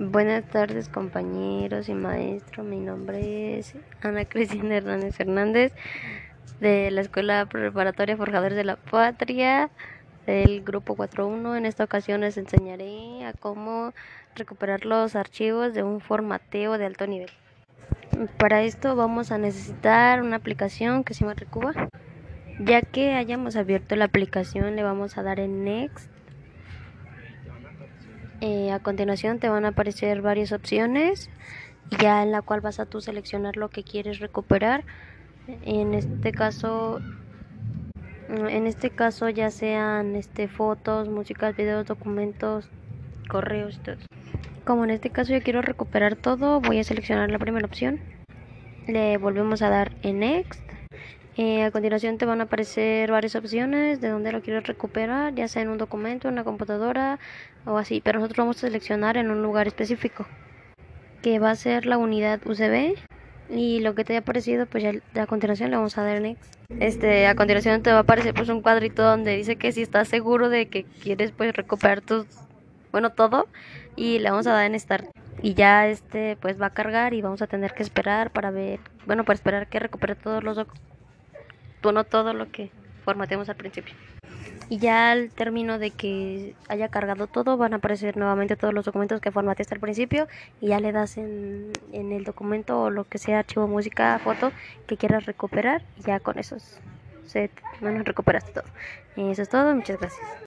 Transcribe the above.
Buenas tardes compañeros y maestros, mi nombre es Ana Cristina Hernández Hernández de la Escuela Preparatoria Forjadores de la Patria del grupo 4.1. En esta ocasión les enseñaré a cómo recuperar los archivos de un formateo de alto nivel. Para esto vamos a necesitar una aplicación que se llama Recuba. Ya que hayamos abierto la aplicación le vamos a dar en Next eh, a continuación te van a aparecer varias opciones, ya en la cual vas a tú seleccionar lo que quieres recuperar. En este caso, en este caso ya sean este fotos, músicas, videos, documentos, correos, todo. Como en este caso yo quiero recuperar todo, voy a seleccionar la primera opción. Le volvemos a dar en Next eh, a continuación te van a aparecer varias opciones de donde lo quieres recuperar, ya sea en un documento, en una computadora o así, pero nosotros vamos a seleccionar en un lugar específico, que va a ser la unidad USB y lo que te haya aparecido, pues ya a continuación le vamos a dar next. Este, a continuación te va a aparecer pues un cuadrito donde dice que si estás seguro de que quieres pues recuperar tus, bueno, todo y le vamos a dar en start y ya este pues va a cargar y vamos a tener que esperar para ver, bueno, para esperar que recupere todos los documentos no todo lo que formateamos al principio. Y ya al término de que haya cargado todo, van a aparecer nuevamente todos los documentos que formateaste al principio y ya le das en, en el documento o lo que sea, archivo, música, foto que quieras recuperar y ya con eso se, bueno, recuperaste todo. Eso es todo, muchas gracias.